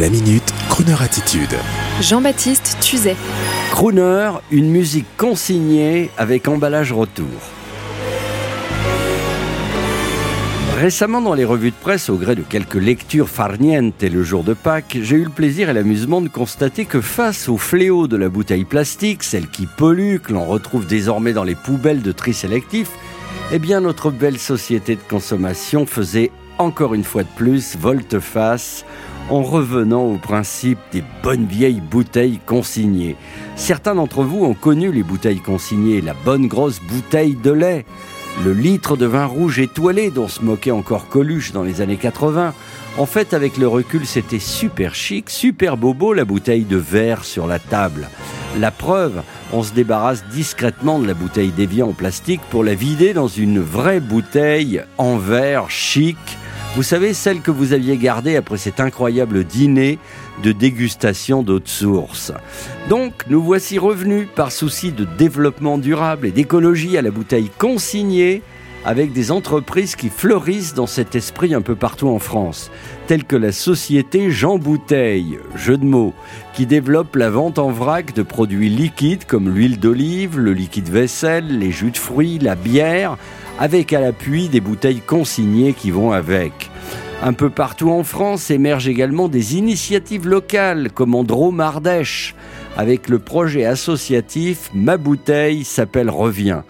La minute, Kroneur attitude. Jean-Baptiste Tuzet. Crooner, une musique consignée avec emballage retour. Récemment, dans les revues de presse, au gré de quelques lectures farnientes et le jour de Pâques, j'ai eu le plaisir et l'amusement de constater que face au fléau de la bouteille plastique, celle qui pollue, que l'on retrouve désormais dans les poubelles de tri sélectif, eh bien notre belle société de consommation faisait encore une fois de plus volte-face en revenant au principe des bonnes vieilles bouteilles consignées. Certains d'entre vous ont connu les bouteilles consignées, la bonne grosse bouteille de lait, le litre de vin rouge étoilé dont se moquait encore Coluche dans les années 80. En fait, avec le recul, c'était super chic, super bobo la bouteille de verre sur la table. La preuve, on se débarrasse discrètement de la bouteille d'évian en plastique pour la vider dans une vraie bouteille en verre chic, vous savez, celle que vous aviez gardée après cet incroyable dîner de dégustation d'eau de source. Donc, nous voici revenus par souci de développement durable et d'écologie à la bouteille consignée avec des entreprises qui fleurissent dans cet esprit un peu partout en France, telles que la société Jean Bouteille, jeu de mots, qui développe la vente en vrac de produits liquides comme l'huile d'olive, le liquide vaisselle, les jus de fruits, la bière, avec à l'appui des bouteilles consignées qui vont avec. Un peu partout en France émergent également des initiatives locales comme en avec le projet associatif Ma bouteille s'appelle Revient.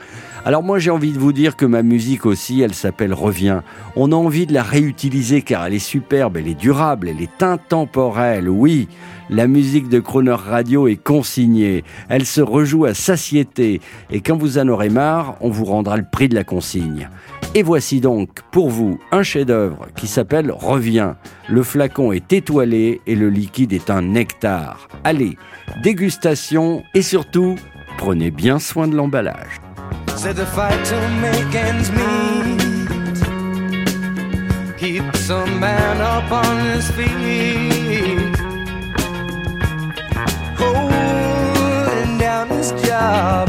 Alors moi j'ai envie de vous dire que ma musique aussi, elle s'appelle Revient. On a envie de la réutiliser car elle est superbe, elle est durable, elle est intemporelle. Oui, la musique de Croner Radio est consignée. Elle se rejoue à satiété. Et quand vous en aurez marre, on vous rendra le prix de la consigne. Et voici donc pour vous un chef-d'œuvre qui s'appelle Revient. Le flacon est étoilé et le liquide est un nectar. Allez, dégustation et surtout, prenez bien soin de l'emballage. Said the fight to make ends meet keeps a man up on his feet, holding down his job,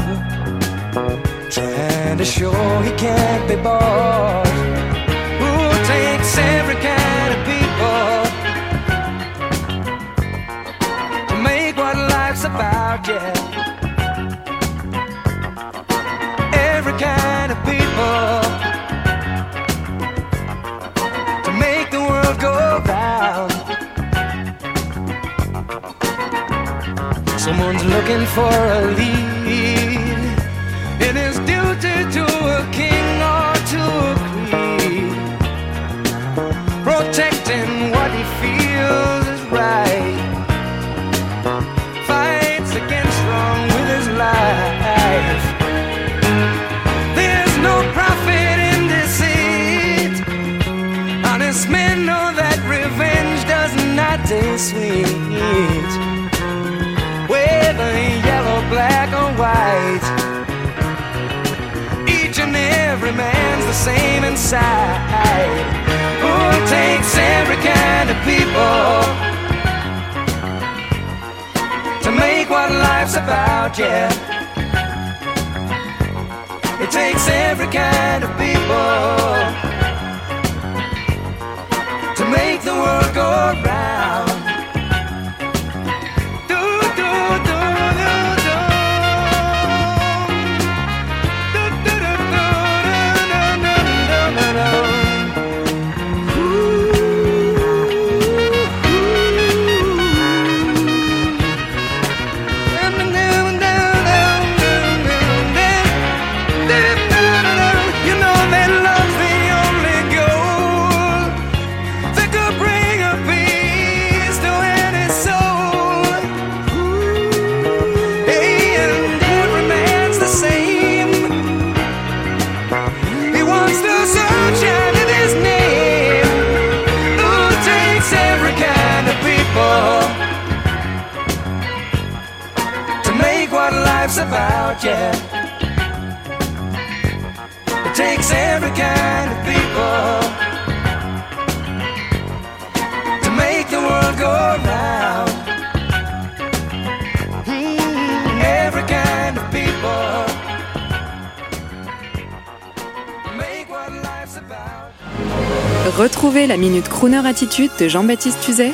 trying to show he can't be bought. Who takes every kind of people to make what life's about? Yeah. Someone's looking for a lead. It is duty to a king or to a queen, protecting what he feels is right. Fights against wrong with his life. There's no profit in deceit. Honest men know that revenge does not taste sweet. Man's the same inside. Who takes every kind of people to make what life's about? Yeah. It takes every kind of people to make the world go round. Life's about? Yeah. It takes every kind of people to make the world go round. Mm, every kind of people. Retrouvez la Minute Crooner Attitude de Jean-Baptiste Tuzet